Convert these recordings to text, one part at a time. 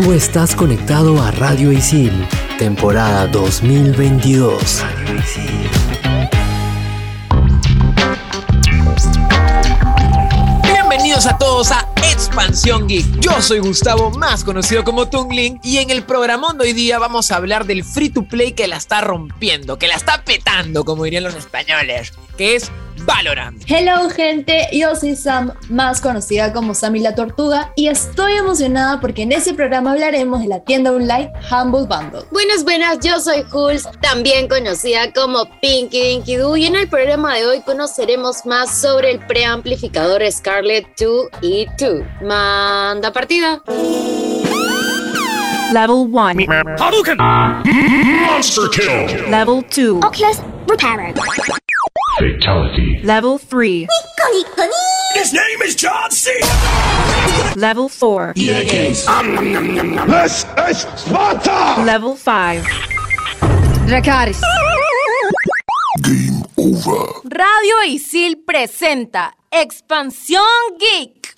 Tú estás conectado a Radio Isil, temporada 2022. Bienvenidos a todos a Expansión Geek. Yo soy Gustavo, más conocido como Tungling, y en el programón de hoy día vamos a hablar del free to play que la está rompiendo, que la está petando, como dirían los españoles, que es Valorant. Hello gente, yo soy Sam, más conocida como Sammy la Tortuga, y estoy emocionada porque en este programa hablaremos de la tienda online Humble Bundle. Buenas, buenas, yo soy Hulz, también conocida como Pinky Dinky Doo, y en el programa de hoy conoceremos más sobre el preamplificador Scarlett 2 y 2. Manda partida. Level 1. Hadouken! Monster kill! Level 2. Oculus repaired. Fatality. Level 3. His name is John C. Level 4. This is Sparta! Level 5. Dracaris. Game over. Radio Isil presenta Expansión Geek.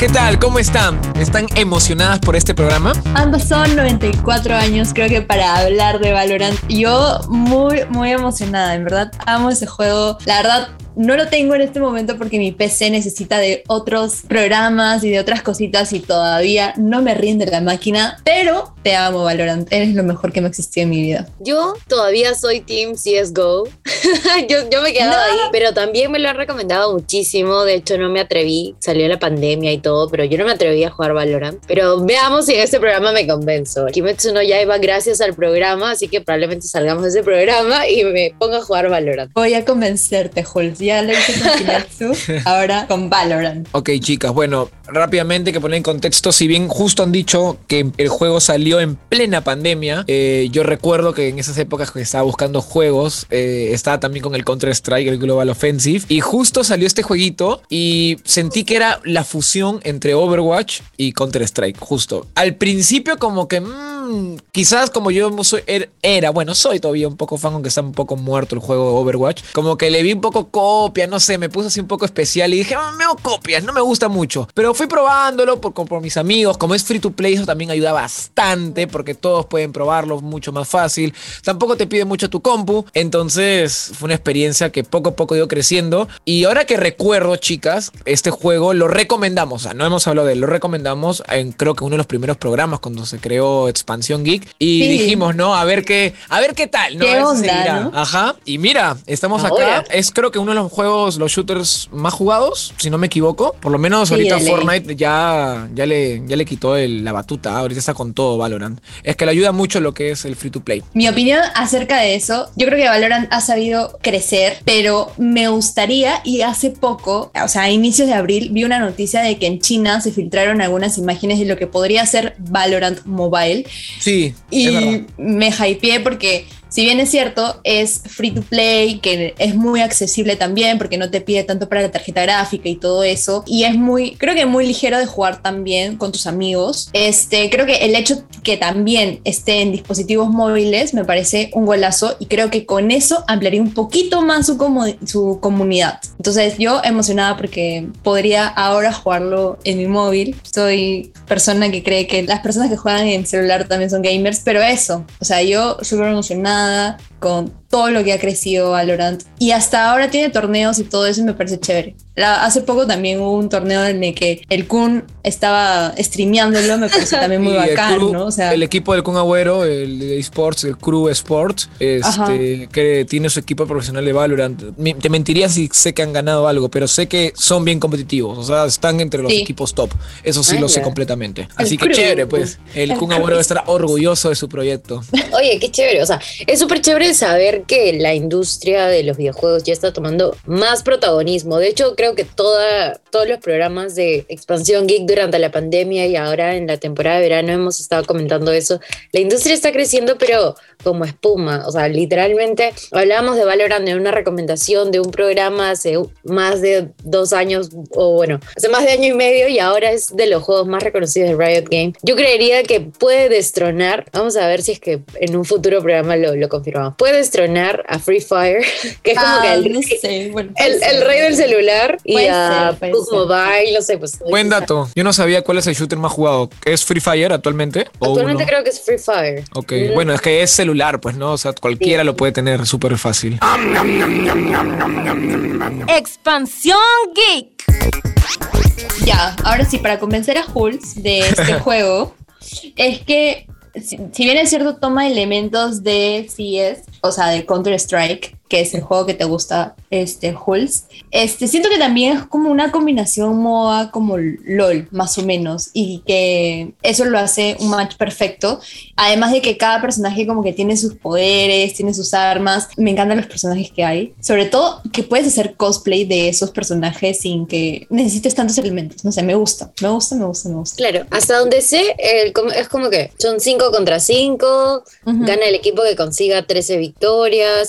¿Qué tal? ¿Cómo están? ¿Están emocionadas por este programa? Ambas son 94 años, creo que para hablar de Valorant. Yo muy, muy emocionada, en verdad amo ese juego. La verdad, no lo tengo en este momento porque mi PC necesita de otros programas y de otras cositas y todavía no me rinde la máquina, pero te amo Valorant, eres lo mejor que me existió en mi vida. Yo todavía soy Team CSGO. yo, yo me he quedado ahí, pero también me lo han recomendado muchísimo. De hecho, no me atreví. Salió la pandemia y todo, pero yo no me atreví a jugar Valorant. Pero veamos si en este programa me convenzo. Kimetsu no Yaiba gracias al programa, así que probablemente salgamos de ese programa y me ponga a jugar Valorant. Voy a convencerte, Hulk. Ya lo hice con Kimetsu, ahora con Valorant. Ok, chicas, bueno, rápidamente que poner en contexto, si bien justo han dicho que el juego salió en plena pandemia, eh, yo recuerdo que en esas épocas que estaba buscando juegos, eh, estaba también con el Counter-Strike, el Global Offensive, y justo salió este jueguito y sentí que era la fusión entre Overwatch y Counter-Strike, justo. Al principio como que... mm, quizás como yo soy- er- era, bueno, soy todavía un poco fan, aunque está un poco muerto el juego Overwatch, como que le vi un poco copia, no sé, me puse así un poco especial y dije, "Ah, me hago copias, no me gusta mucho. Pero fui probándolo por, por mis amigos, como es free to play, eso también ayuda bastante, porque todos pueden probarlo mucho más fácil. Tampoco te pide mucho tu compu, entonces fue una experiencia que poco a poco dio creciendo. Y ahora que recuerdo, chicas, este juego lo recomendamos, o sea, no hemos hablado de él, lo recomendamos en creo que uno de los primeros programas cuando se creó Geek y Sí. dijimos, ¿no? A ver qué, a ver qué tal, ¿no? ¿Qué onda, no? Ajá. Y mira, estamos Ahora. acá. Es creo que uno de los juegos, los shooters más jugados, si no me equivoco. Por lo menos Sí, ahorita. Fortnite ya, ya, le, ya le quitó el- la batuta. Ahorita está con todo Valorant. Es que le ayuda mucho lo que es el free to play. Mi opinión acerca de eso, yo creo que Valorant ha sabido crecer, pero me gustaría, y hace poco, o sea, a inicios de abril, vi una noticia de que en China se filtraron algunas imágenes de lo que podría ser Valorant Mobile. Sí, es. Y me hypeé porque, si bien es cierto, es free to play, que es muy accesible también, porque no te pide tanto para la tarjeta gráfica y todo eso. Y es muy, creo que muy ligero de jugar también con tus amigos. Este, creo que el hecho que también esté en dispositivos móviles me parece un golazo y creo que con eso ampliaría un poquito más su, comu- su comunidad. Entonces, yo emocionada porque podría ahora jugarlo en mi móvil. Soy persona que cree que las personas que juegan en celular también son gamers, pero eso, o sea, yo súper emocionada uh, con todo lo que ha crecido Valorant y hasta ahora tiene torneos y todo eso y me parece chévere. La- hace poco también hubo un torneo en el que el Kun estaba streameándolo, me pareció también muy Y el bacán, crew- ¿no? O sea, el equipo del Kun Agüero, el de esports, el Crew Sports, este, que tiene su equipo profesional de Valorant. Te mentiría si sé que han ganado algo, pero sé que son bien competitivos. O sea, están entre los Sí. equipos top. Eso sí Ah, lo sé completamente. Así que Crew. chévere, pues. El, El Kun. Agüero estará orgulloso de su proyecto. Oye, qué chévere. O sea, es súper chévere saber que la industria de los videojuegos ya está tomando más protagonismo. De hecho, creo que toda, todos los programas de expansión geek durante la pandemia y ahora en la temporada de verano hemos estado comentando eso. La industria está creciendo, pero como espuma. O sea, literalmente hablábamos de Valorant en una recomendación de un programa hace más de dos años, o bueno, hace más de año y medio, y ahora es de los juegos más reconocidos de Riot Game. Yo creería que puede destronar. Vamos a ver si es que en un futuro programa lo, lo confirmamos. Puedes tronar a Free Fire, que es como Ah, que el, no sé, bueno, puede el, ser. el rey del celular, y Puede a ser, puede. Mobile, no sé, pues. Buen dato. Yo no sabía cuál es el shooter más jugado. ¿Es Free Fire actualmente? ¿O Actualmente creo que es Free Fire. Ok, Mm, bueno, es que es celular, pues, ¿no? O sea, cualquiera Sí. lo puede tener súper fácil. Expansión Geek. Ya, ahora sí, para convencer a Hulz de este juego, es que si, si bien es cierto, toma elementos de CS, o sea, de Counter-Strike, que es el juego que te gusta, este, Hulz, este, siento que también es como una combinación MOA como LOL, más o menos, y que eso lo hace un match perfecto. Además de que cada personaje como que tiene sus poderes, tiene sus armas. Me encantan los personajes que hay. Sobre todo que puedes hacer cosplay de esos personajes sin que necesites tantos elementos. No sé, me gusta, me gusta, me gusta, me gusta. Claro, hasta donde sé, el es como que son 5 contra 5, Ujú. gana el equipo que consiga 13 victorias,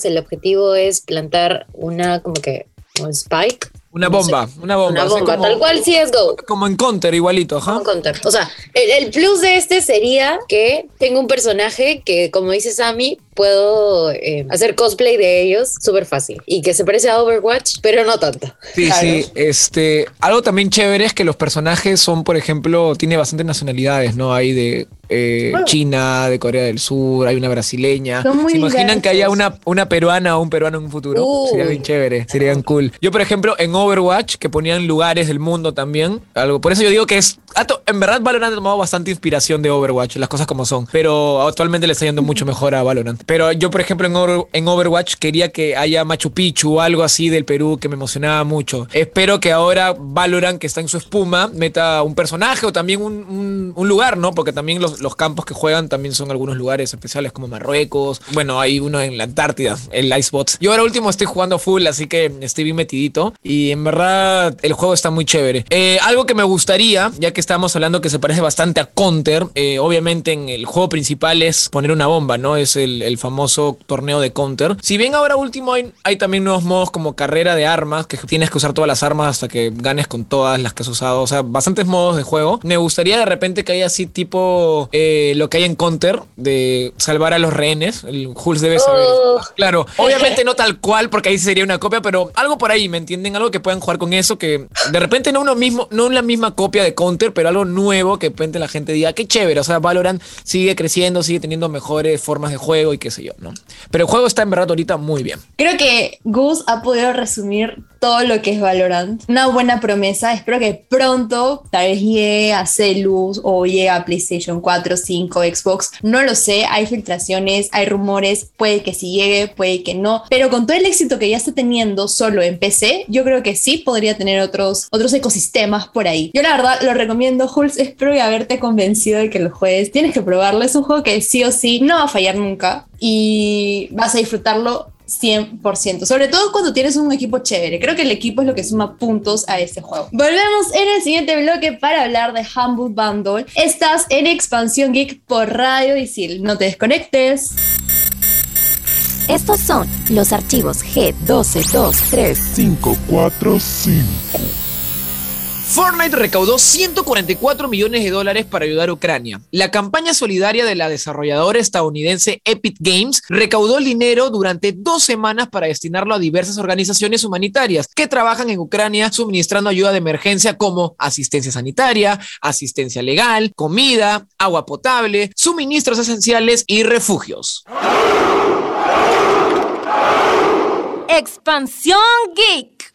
el objetivo es plantar una como que un spike, Una No bomba, una bomba. una bomba, como- tal cual CSGO. Como en Counter, igualito, ajá. Un counter. O sea, el, el plus de este sería que tengo un personaje que, como dice Sammy, puedo eh, hacer cosplay de ellos súper fácil. Y que se parece a Overwatch, pero no tanto. Sí, Claro. sí. Este, algo también chévere es que los personajes son, por ejemplo, tiene bastantes nacionalidades, ¿no? Hay de eh. China, de Corea del Sur, hay una brasileña. Son muy ¿Se imaginan que haya una, una peruana o un peruano en un futuro? Uy. Sería bien chévere, serían cool. Yo, por ejemplo, en Overwatch, que ponían lugares del mundo también, algo. Por eso yo digo que es. ah, En verdad, Valorant ha tomado bastante inspiración de Overwatch, las cosas como son. Pero actualmente le está yendo mucho mejor a Valorant. Pero yo, por ejemplo, en, en Overwatch quería que haya Machu Picchu o algo así del Perú que me emocionaba mucho. Espero que ahora Valorant, que está en su espuma, meta un personaje o también un, un- lugar, ¿no? Porque también los, los campos que juegan también son algunos lugares especiales como Marruecos. Bueno, hay uno en la Antártida, el Icebots. Yo ahora último estoy jugando full, así que estoy bien metidito. Y en verdad el juego está muy chévere. Eh, algo que me gustaría, ya que estamos hablando que se parece bastante a Counter, eh, obviamente en el juego principal es poner una bomba, ¿no? Es el famoso torneo de Counter. Si bien ahora último hay, hay también nuevos modos como carrera de armas, que tienes que usar todas las armas hasta que ganes con todas las que has usado. O sea, bastantes modos de juego. Me gustaría de repente que haya así tipo eh, lo que hay en Counter, de salvar a los rehenes. El Hulz debe saber. Oh. Claro, obviamente no tal cual, porque ahí sería una copia, pero algo por ahí, ¿me entienden? Algo que puedan jugar con eso, que de repente no uno mismo, no la misma copia de Counter, pero algo nuevo que de repente la gente diga, qué chévere, o sea, Valorant sigue creciendo, sigue teniendo mejores formas de juego y qué sé yo, ¿no? Pero el juego está en verdad ahorita muy bien. Creo que Gus ha podido resumir todo lo que es Valorant. Una buena promesa. Espero que pronto tal vez llegue a Celus o llegue a PlayStation 4, 5, Xbox. No lo sé. Hay filtraciones, hay rumores. Puede que sí llegue, puede que no. Pero con todo el éxito que ya está teniendo solo en PC, yo creo que sí podría tener otros, otros ecosistemas por ahí. Yo la verdad lo recomiendo, Hulz. Espero haberte convencido de que lo juegues. Tienes que probarlo. Es un juego que sí o sí no va a fallar nunca y vas a disfrutarlo 100%, sobre todo cuando tienes un equipo chévere. Creo que el equipo es lo que suma puntos a este juego. Volvemos en el siguiente bloque para hablar de Humble Bundle. Estás en Expansión Geek por Radio Isil. No te desconectes. Estos son los archivos G1223. 545. Fortnite recaudó 144 millones de dólares para ayudar a Ucrania. La campaña solidaria de la desarrolladora estadounidense Epic Games recaudó el dinero durante dos semanas para destinarlo a diversas organizaciones humanitarias que trabajan en Ucrania suministrando ayuda de emergencia como asistencia sanitaria, asistencia legal, comida, agua potable, suministros esenciales y refugios. Expansión Geek.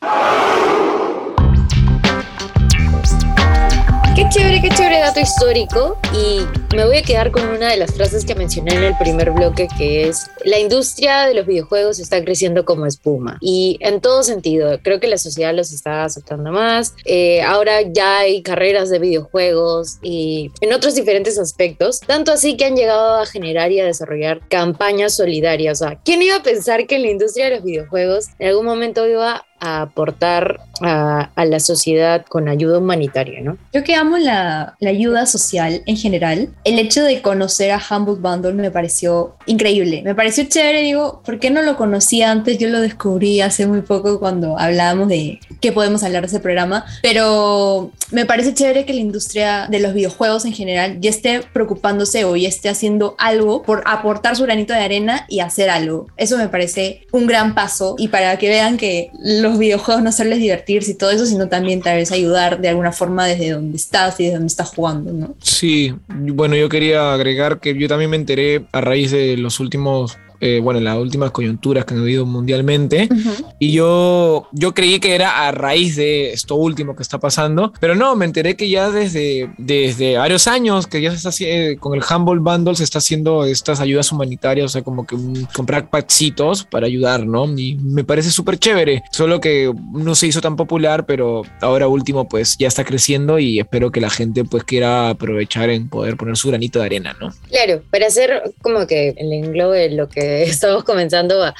Qué chévere, qué chévere dato histórico. Y me voy a quedar con una de las frases que mencioné en el primer bloque, que es, la industria de los videojuegos está creciendo como espuma. Y en todo sentido, creo que la sociedad los está aceptando más. Eh, ahora ya hay carreras de videojuegos y en otros diferentes aspectos. Tanto así que han llegado a generar y a desarrollar campañas solidarias. O sea, ¿quién iba a pensar que en la industria de los videojuegos en algún momento iba a aportar a, la sociedad con ayuda humanitaria, ¿no? Yo que amo la, la ayuda social en general, el hecho de conocer a Humble Bundle me pareció increíble. Me pareció chévere, digo, ¿por qué no lo conocía antes? Yo lo descubrí hace muy poco cuando hablábamos de qué podemos hablar de ese programa, pero me parece chévere que la industria de los videojuegos en general ya esté preocupándose o ya esté haciendo algo por aportar su granito de arena y hacer algo. Eso me parece un gran paso y para que vean que los videojuegos no hacerles divertirse y todo eso, sino también tal vez ayudar de alguna forma desde donde estás y desde donde estás jugando, ¿no? Sí, bueno, yo quería agregar que yo también me enteré a raíz de los últimos eh, bueno, las últimas coyunturas que han habido mundialmente. Y yo, yo creí que era a raíz de esto último que está pasando, pero no, me enteré que ya desde, desde varios años, que ya se está haciendo, con el Humble Bundle se está haciendo estas ayudas humanitarias, o sea, como que un, comprar pachitos para ayudar, ¿no? Y me parece súper chévere, solo que no se hizo tan popular, pero ahora último pues ya está creciendo y espero que la gente pues quiera aprovechar en poder poner su granito de arena, ¿no? Claro, para hacer como que el englobe lo que estamos comenzando a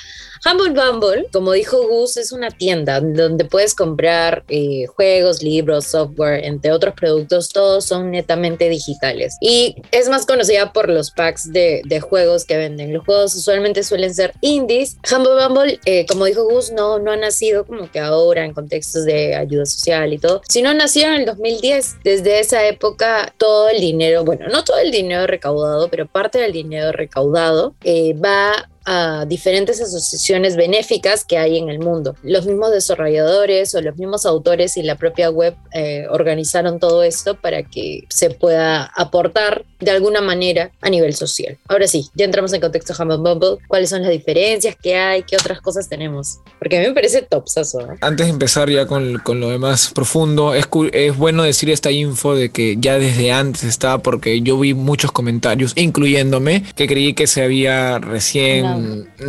Humble Bumble, como dijo Gus, es una tienda donde puedes comprar eh, juegos, libros, software, entre otros productos, todos son netamente digitales. Y es más conocida por los packs de, juegos que venden. Los juegos usualmente suelen ser indies. Humble Bumble, eh, como dijo Gus, no, no ha nacido como que ahora en contextos de ayuda social y todo, sino nació en el 2010. Desde esa época, todo el dinero, bueno, no todo el dinero recaudado, pero parte del dinero recaudado eh, va a diferentes asociaciones benéficas que hay en el mundo. Los mismos desarrolladores o los mismos autores y la propia web eh, organizaron todo esto para que se pueda aportar de alguna manera a nivel social. Ahora sí, ya entramos en contexto Humble Bumble. ¿Cuáles son las diferencias que hay? ¿Qué otras cosas tenemos? Porque a mí me parece topsazo. ¿eh? Antes de empezar ya con, con lo demás profundo, es, es bueno decir esta info de que ya desde antes estaba, porque yo vi muchos comentarios, incluyéndome, que creí que se había recién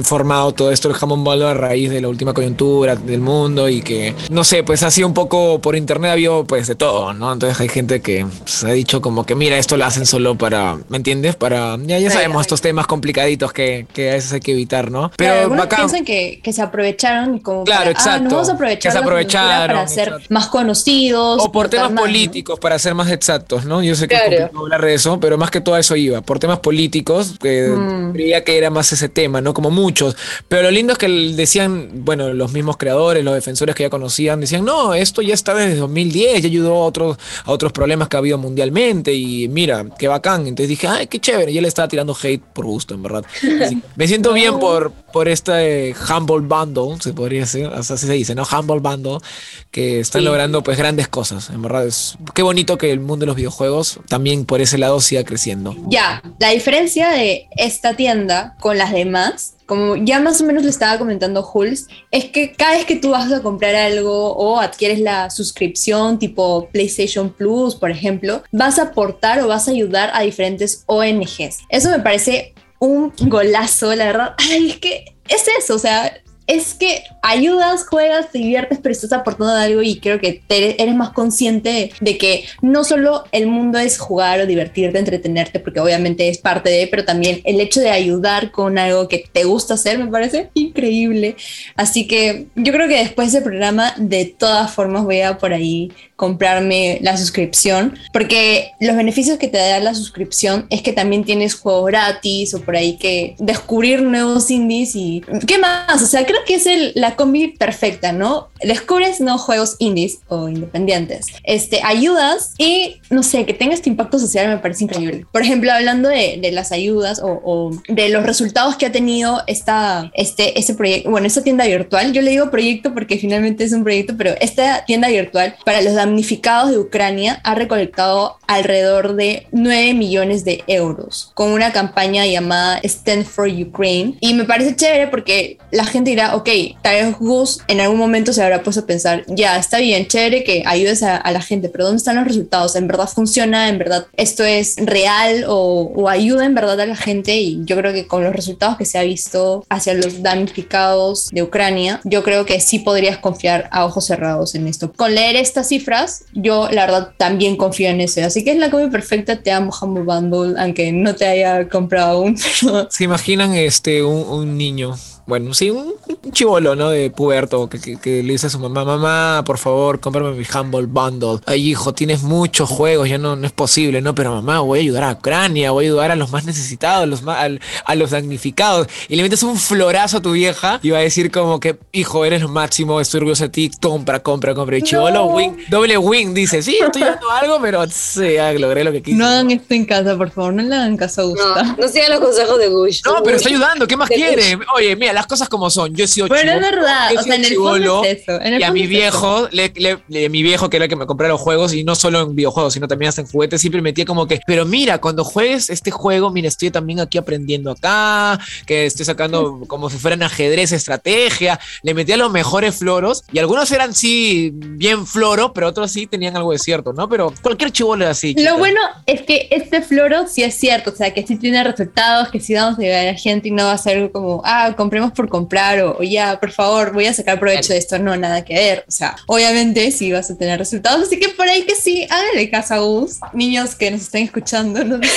formado todo esto el jamón bolo a raíz de la última coyuntura del mundo y que, no sé, pues ha sido un poco por internet, ha habido pues de todo, ¿no? Entonces hay gente que pues, ha dicho como que, mira, esto lo hacen solo para, ¿me entiendes? Para, ya, ya sabemos ay. estos temas complicaditos que, que a veces hay que evitar, ¿no? Pero Claro, algunos bacán. piensan que, que se aprovecharon como Claro, para, ah, exacto. nos vamos a aprovechar Que se aprovecharon, para ser exacto. más conocidos O por temas más, ¿no? políticos, para ser más exactos, ¿no? Yo sé que Claro. es complicado hablar de eso, pero más que todo eso iba. Por temas políticos, que Mm. creía que era más ese tema, ¿no? Como muchos. Pero lo lindo es que decían, bueno, los mismos creadores, los defensores que ya conocían, decían, no, esto ya está desde 2010, ya ayudó a otros, a otros problemas que ha habido mundialmente y mira, qué bacán. Entonces dije, ay, qué chévere. Y él estaba tirando hate por gusto, en verdad. Así, me siento bien por, por este Humble Bundle, se podría decir, así se dice, ¿no? Humble Bundle, que están Sí. logrando pues grandes cosas. En verdad, es qué bonito que el mundo de los videojuegos también por ese lado siga creciendo. Ya, la diferencia de esta tienda con las como ya más o menos le estaba comentando Jules, es que cada vez que tú vas a comprar algo o adquieres la suscripción tipo PlayStation Plus, por ejemplo, vas a aportar o vas a ayudar a diferentes ONGs. Eso me parece un golazo, la verdad. Ay, es que es eso, o sea, es que ayudas, juegas, te diviertes, pero estás aportando algo y creo que eres más consciente de que no solo el mundo es jugar o divertirte, entretenerte, porque obviamente es parte de, pero también el hecho de ayudar con algo que te gusta hacer me parece increíble. Así que yo creo que después del programa, de todas formas, voy a por ahí comprarme la suscripción, porque los beneficios que te da la suscripción es que también tienes juegos gratis o por ahí que descubrir nuevos indies y qué más, o sea, creo que es el- la combi perfecta, ¿no? Descubres nuevos juegos indies o independientes, este, ayudas y no sé, que tenga este impacto social me parece increíble. Por ejemplo, hablando de, de las ayudas o, o de los resultados que ha tenido esta, este, este proyecto, bueno, esta tienda virtual, yo le digo proyecto porque finalmente es un proyecto, pero esta tienda virtual para los damnificados de Ucrania ha recolectado alrededor de 9 millones de euros con una campaña llamada Stand for Ukraine. Y me parece chévere porque la gente dirá, ok, tal vez Gus en algún momento se habrá puesto a pensar, ya, está bien, chévere que ayudes a, a la gente, pero ¿dónde están los resultados? ¿En verdad funciona? ¿En verdad esto es real o, o ayuda en verdad a la gente? Y yo creo que con los resultados que se ha visto hacia los damnificados de Ucrania, yo creo que sí podrías confiar a ojos cerrados en esto. Con leer estas cifras, yo la verdad también confío en eso. Así que es la combi perfecta, te amo Humble Bundle, aunque no te haya comprado aún. ¿Se imaginan este un, un niño? bueno, sí, un, un chivolo, ¿no? De puberto que, que- que le dice a su mamá, mamá, por favor, cómprame mi Humble Bundle. Ay, hijo, tienes muchos juegos, ya no, no es posible, ¿no? Pero mamá, voy a ayudar a Ucrania, voy a ayudar a los más necesitados, los más, al- a los damnificados. Y le metes un florazo a tu vieja y va a decir como que, hijo, eres lo máximo, estoy orgulloso de ti, compra, compra, compra. Y chivolo, wing, doble wing, dice, sí, estoy dando algo, pero sí, logré lo que quise. No hagan esto en casa, por favor, no le hagan caso a Gusta. no sigan los consejos de Gush. No, pero Gush. está ayudando, ¿qué más De quiere? Oye, mira, las cosas como son. Yo he Pero es verdad, o sea, en el fondo chibolo, es eso. En el y a mi es viejo, le, le- le- mi viejo, que era el que me compraba los juegos, y no solo en videojuegos, sino también hasta en juguetes, siempre metía como que, pero mira, cuando juegues este juego, mira, estoy también aquí aprendiendo acá, que estoy sacando como si fueran ajedrez, estrategia. Le metía los mejores floros, y algunos eran sí bien floro, pero otros sí tenían algo de cierto, ¿no? Pero cualquier chivolo es así. Lo bueno es que este floro sí es cierto, o sea, que sí tiene resultados, que sí vamos a llegar a la gente y no va a ser como, ah, compremos por comprar o, o ya, por favor, voy a sacar provecho de esto. No, nada que ver. O sea, obviamente sí vas a tener resultados, así que por ahí que sí, háganle caso a Gus, niños que nos estén escuchando. ¿no?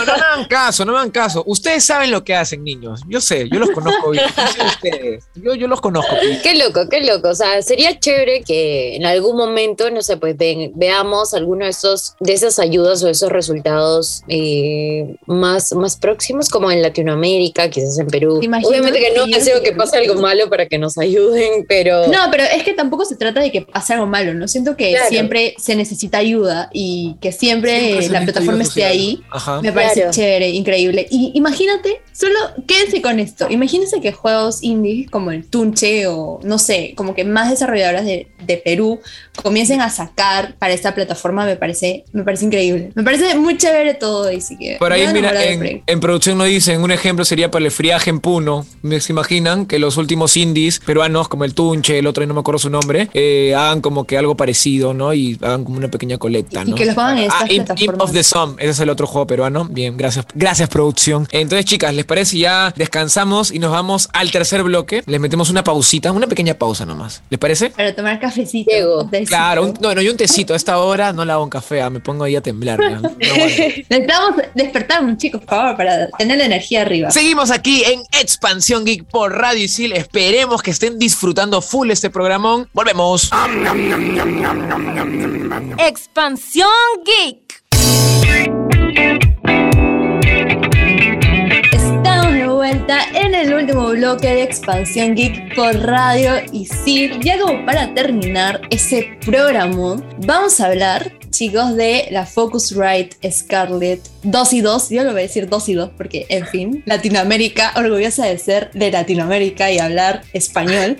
No, no me hagan caso, no me hagan caso. Ustedes saben lo que hacen, niños. Yo sé, yo los conozco bien. Yo sé ustedes. Yo, yo los conozco. bien. Qué loco, qué loco. O sea, sería chévere que en algún momento, no sé, pues ven- veamos alguno de esos, de esas ayudas o esos resultados eh, más, más próximos, como en Latinoamérica, quizás en Perú. Obviamente que no deseo que pase algo malo para que nos ayuden, pero No, pero es que tampoco se trata de que pase algo malo, ¿no? Siento que Claro. siempre se necesita ayuda y que siempre, Siempre la plataforma esté ahí. Ajá. Me parece Claro. chévere, increíble. Y imagínate, solo quédense con esto. Imagínense que juegos indie como el Tunche o no sé, como que más desarrolladoras de, de Perú comiencen a sacar para esta plataforma, me parece, me parece increíble. Me parece muy chévere todo, así que. Por ahí, mira, en, en producción nos dicen, un ejemplo sería para el friaje en Puno. ¿Me- ¿Se imaginan que los últimos indies peruanos, como el Tunche, el otro, no me acuerdo su nombre, eh, hagan como que algo parecido, ¿no? Y hagan como una pequeña colecta, Y ¿no? que los pongan en Ah, estas Imp- Imp of the Sun, ese es el otro juego peruano. Bien, gracias, gracias producción. Entonces, chicas, ¿les parece? Ya descansamos y nos vamos al tercer bloque. Les metemos una pausita, una pequeña pausa nomás. ¿Les parece? Para tomar cafecito. Claro, un, no, no, y un tecito. A esta hora no la hago un café, ah, me pongo ahí a temblar. No. Necesitamos despertarnos, chicos, por favor, para tener la energía arriba. Seguimos aquí en Expansión Geek por Radio Isil. Esperemos que estén disfrutando full este programón. Volvemos. Expansión Geek. Estamos de vuelta en el último bloque de Expansión Geek por Radio y sí, ya como para terminar ese programa, vamos a hablar, chicos, de la Focusrite Scarlett 2 y 2. Yo lo voy a decir 2 y 2 porque, en fin, Latinoamérica, orgullosa de ser de Latinoamérica y hablar español.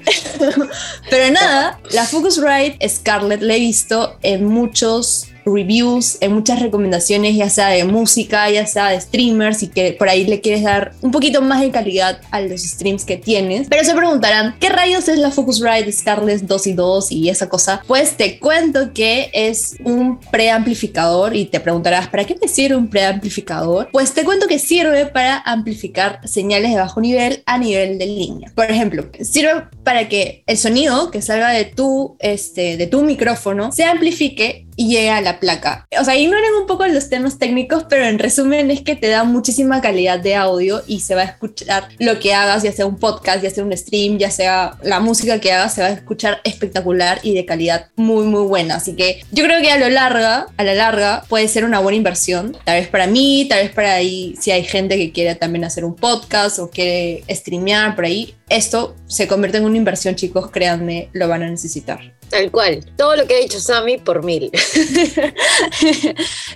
Pero nada, la Focusrite Scarlett la he visto en muchos reviews, en muchas recomendaciones, ya sea de música, ya sea de streamers, y que por ahí le quieres dar un poquito más de calidad a los streams que tienes. Pero se preguntarán, ¿qué rayos es la Focusrite Scarlett 2 y 2 y esa cosa? Pues te cuento que es un preamplificador y te preguntarás, ¿para qué me sirve un preamplificador? Pues te cuento que sirve para amplificar señales de bajo nivel a nivel de línea. Por ejemplo, sirve para que el sonido que salga de tu, este, de tu micrófono se amplifique y llegue a la placa. O sea, ignoren un poco los temas técnicos, pero en resumen es que te da muchísima calidad de audio y se va a escuchar lo que hagas, ya sea un podcast, ya sea un stream, ya sea la música que hagas, se va a escuchar espectacular y de calidad muy, muy buena. Así que yo creo que a lo larga, a la larga, puede ser una buena inversión. Tal vez para mí, tal vez para ahí, si hay gente que quiere también hacer un podcast o quiere streamear por ahí, esto se convierte en una inversión, chicos, créanme, lo van a necesitar. Tal cual. Todo lo que ha dicho Sammy por mil.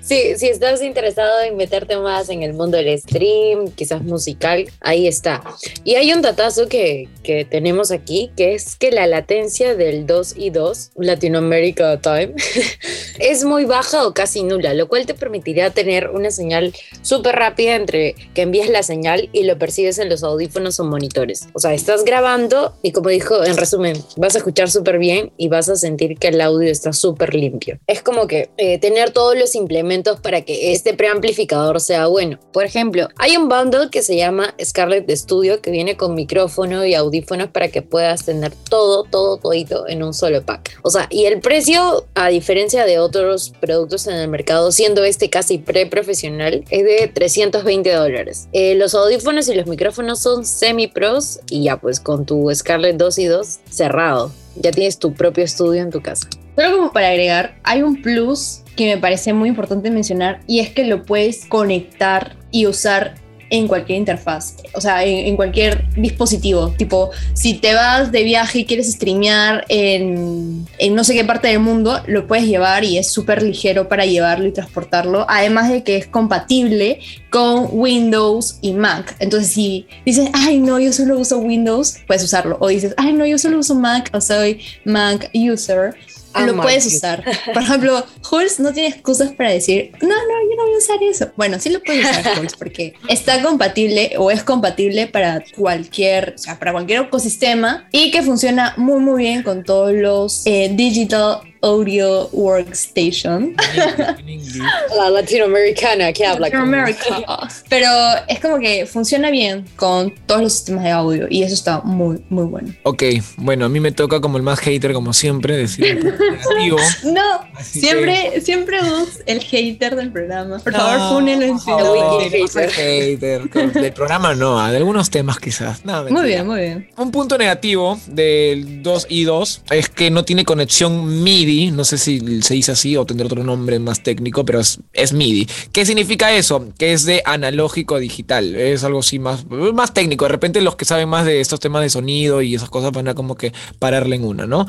sí, si estás interesado en meterte más en el mundo del stream, quizás musical, ahí está. Y hay un datazo que, que tenemos aquí, que es que la latencia del 2 y 2, Latinoamérica Time, es muy baja o casi nula, lo cual te permitirá tener una señal súper rápida entre que envías la señal y lo percibes en los audífonos o monitores. O sea, estás grabando y como dijo, en resumen, vas a escuchar súper bien y vas vas a sentir que el audio está súper limpio. Es como que eh, tener todos los implementos para que este preamplificador sea bueno. Por ejemplo, hay un bundle que se llama Scarlett Studio que viene con micrófono y audífonos para que puedas tener todo, todo, todito en un solo pack. O sea, y el precio, a diferencia de otros productos en el mercado, siendo este casi pre-profesional, es de 320 dólares. Eh, los audífonos y los micrófonos son semi-pros y ya pues con tu Scarlett 2 y 2 cerrado. Ya tienes tu propio estudio en tu casa. Solo como para agregar, hay un plus que me parece muy importante mencionar y es que lo puedes conectar y usar en cualquier interfaz, o sea, en, cualquier dispositivo. Tipo, si te vas de viaje y quieres streamear en, en no sé qué parte del mundo, lo puedes llevar y es súper ligero para llevarlo y transportarlo. Además de que es compatible con Windows y Mac. Entonces, si dices, ay, no, yo solo uso Windows, puedes usarlo. O dices, ay, no, yo solo uso Mac o soy Mac user Lo puedes usar. Por ejemplo, Hulz no tiene excusas para decir, no, no, yo no voy a usar eso. Bueno, sí lo puedes usar, Hulz, porque está compatible o es compatible para cualquier, o sea, para cualquier ecosistema y que funciona muy, muy bien con todos los eh, digital audio workstation. La latinoamericana que habla como- Latinoamérica. Pero es como que funciona bien con todos los sistemas de audio y eso está muy, muy bueno. Ok, bueno, a mí me toca como el más hater, como siempre, decir negativo. No, Así siempre, siempre vos el hater del programa. Por favor, fúnenlo en soy hater. Del programa no, de algunos temas quizás. No, Muy bien, muy bien. Un punto negativo del 2 y 2 es que no tiene conexión MIDI. No sé si se dice así o tendrá otro nombre más técnico, pero es, es MIDI. ¿Qué significa eso? Que es de analógico a digital. Es algo así más, más técnico. De repente los que saben más de estos temas de sonido y esas cosas van a como que pararle en una, ¿no?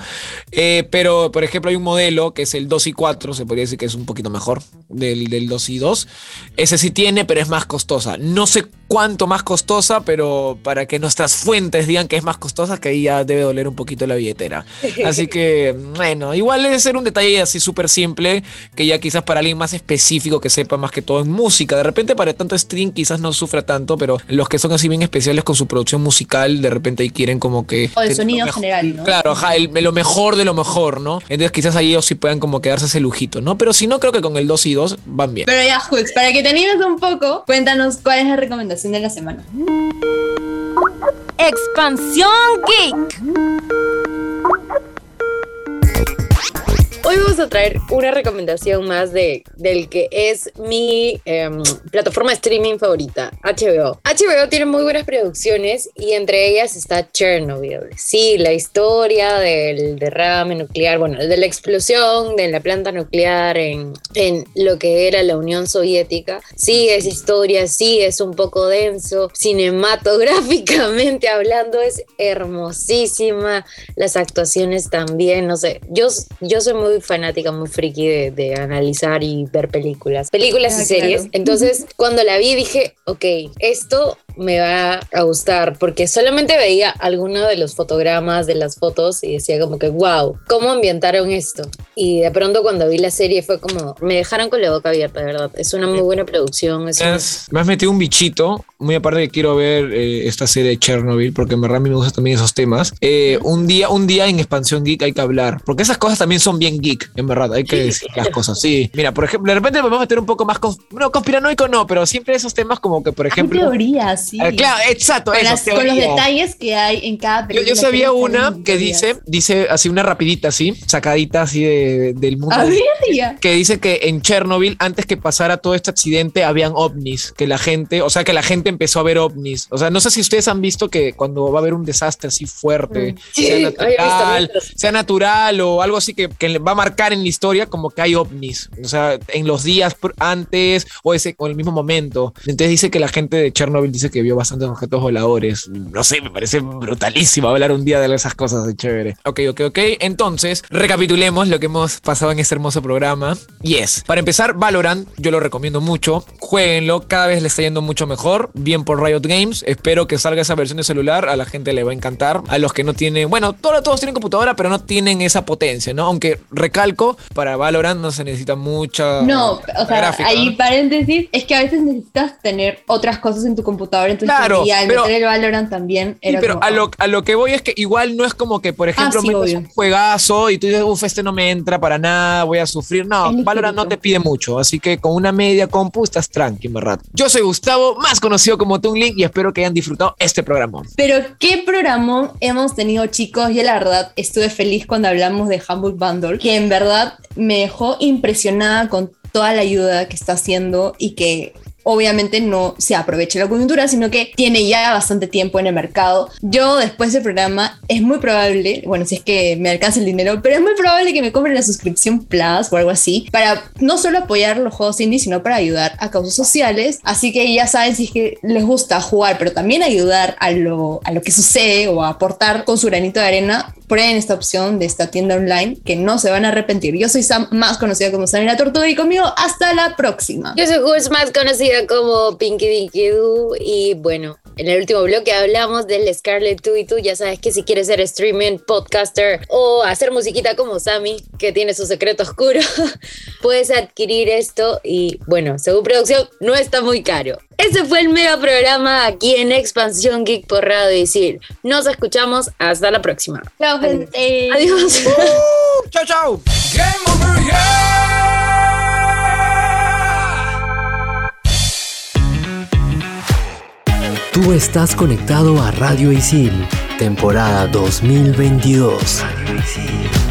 Eh, pero, por ejemplo, hay un modelo que es el 2 y 4, se podría decir que es un poquito mejor del, del 2 y 2. Ese sí tiene, pero es más costosa. No sé cuánto más costosa, pero para que nuestras fuentes digan que es más costosa, que ahí ya debe doler un poquito la billetera. Así que, bueno, igual debe ser un detalle así súper simple, que ya quizás para alguien más específico que sepa más que todo en música. De repente para tanto stream quizás no sufra tanto, pero los que son así bien especiales con su producción musical, de repente ahí quieren como que... O de tener sonido mejor- general, ¿no? Claro, ajá, el- lo mejor de lo mejor, ¿no? Entonces quizás ahí ellos sí puedan como quedarse ese lujito, ¿no? Pero si no, creo que con el 2 y 2 van bien. Pero ya, Hulz, para que te animes un poco, cuéntanos cuál es la recomendación de la semana. Expansión Geek. Hoy vamos a traer una recomendación más de, del que es mi em, plataforma de streaming favorita, HBO. HBO tiene muy buenas producciones y entre ellas está Chernobyl. Sí, la historia del derrame nuclear, bueno, de la explosión de la planta nuclear en, en lo que era la Unión Soviética. Sí, es historia, sí, es un poco denso. Cinematográficamente hablando, es hermosísima. Las actuaciones también, no sé. Yo, yo soy muy fanática, muy friki de, de analizar y ver películas, películas Ah, y series. claro. Entonces, cuando la vi, dije, ok, esto me va a gustar porque solamente veía algunos de los fotogramas de las fotos y decía como que wow, ¿cómo ambientaron esto? Y de pronto cuando vi la serie fue como, me dejaron con la boca abierta, de verdad. Es una muy buena producción. Es Me una- has, me has metido un bichito, muy aparte que quiero ver eh, esta serie de Chernobyl, porque en verdad a mí me gustan también esos temas. Eh, un, día, un día en Expansión Geek hay que hablar, porque esas cosas también son bien geek, en verdad, hay que decir las cosas. Sí, mira, por ejemplo, de repente vamos a meter un poco más, cons- no, conspiranoico no, pero siempre esos temas como que, por Hay ejemplo... teorías, Eh, claro, exacto, con, eso, las- con los detalles que hay en cada Yo, película. yo sabía que una que dice, dice así una rapidita así, sacadita así de- del mundo. A ver, ya. que dice que en Chernobyl, antes que pasara todo este accidente, habían ovnis, que la gente, o sea, que la gente empezó a ver ovnis. O sea, no sé si ustedes han visto que cuando va a haber un desastre así fuerte, Mm. Sí, sea natural, sea natural o algo así que, que le va a marcar en la historia como que hay ovnis. O sea, en los días antes o, ese, o en el mismo momento. Entonces dice que la gente de Chernobyl dice que vio bastantes objetos voladores. No sé, me parece brutalísimo hablar un día de esas cosas de chévere. Ok, ok, ok. Entonces, recapitulemos lo que hemos pasado en este hermoso programa. Y es, para empezar, Valorant, yo lo recomiendo mucho. Jueguenlo, cada vez le está yendo mucho mejor. Bien por Riot Games. Espero que salga esa versión de celular. A la gente le va a encantar. A los que no tienen, bueno, todos, todos tienen computadora, pero no tienen esa potencia, ¿no? Aunque recalco, para Valorant no se necesita mucha No, o sea, gráfica. ahí paréntesis, es que a veces necesitas tener otras cosas en tu computadora Claro, y al pero- meter el Valorant también Sí, era pero como, a lo, a lo que voy es que igual no es como que, por ejemplo, Ah, sí, metes un juegazo y tú dices, uff, este no me entra para nada, voy a sufrir. No, Valorant no te pide mucho, así que con una media compu estás tranqui, verdad. Yo soy Gustavo, más conocido como Toon Link, y espero que hayan disfrutado este programa. Pero qué programón hemos tenido, chicos. Yo la verdad estuve feliz cuando hablamos de Humble Bundle, que en verdad me dejó impresionada con toda la ayuda que está haciendo y que obviamente no se aprovecha la coyuntura, sino que tiene ya bastante tiempo en el mercado. Yo después del programa es muy probable, bueno, si es que me alcanza el dinero, pero es muy probable que me compre la suscripción Plus o algo así, para no solo apoyar los juegos indie, sino para ayudar a causas sociales. Así que ya saben si es que les gusta jugar, pero también ayudar a lo, a lo que sucede o aportar con su granito de arena, prueben esta opción de esta tienda online que no se van a arrepentir. Yo soy Sam, más conocida como Sam la Tortuga, y conmigo hasta la próxima. Yo soy Jules, más conocida como Pinky Dinky Doo. Y bueno, en el último bloque hablamos del Scarlet 2 y tú ya sabes que si quieres ser streaming, podcaster o hacer musiquita como Sammy, que tiene su secreto oscuro, puedes adquirir esto y bueno, según producción, no está muy caro. Ese fue el mega programa aquí en Expansión Geek por Radio Isil. Nos escuchamos hasta la próxima. Chao, gente. Adiós. ¡Chao, chao! Tú estás conectado a Radio Isil, temporada 2022. Radio Isil.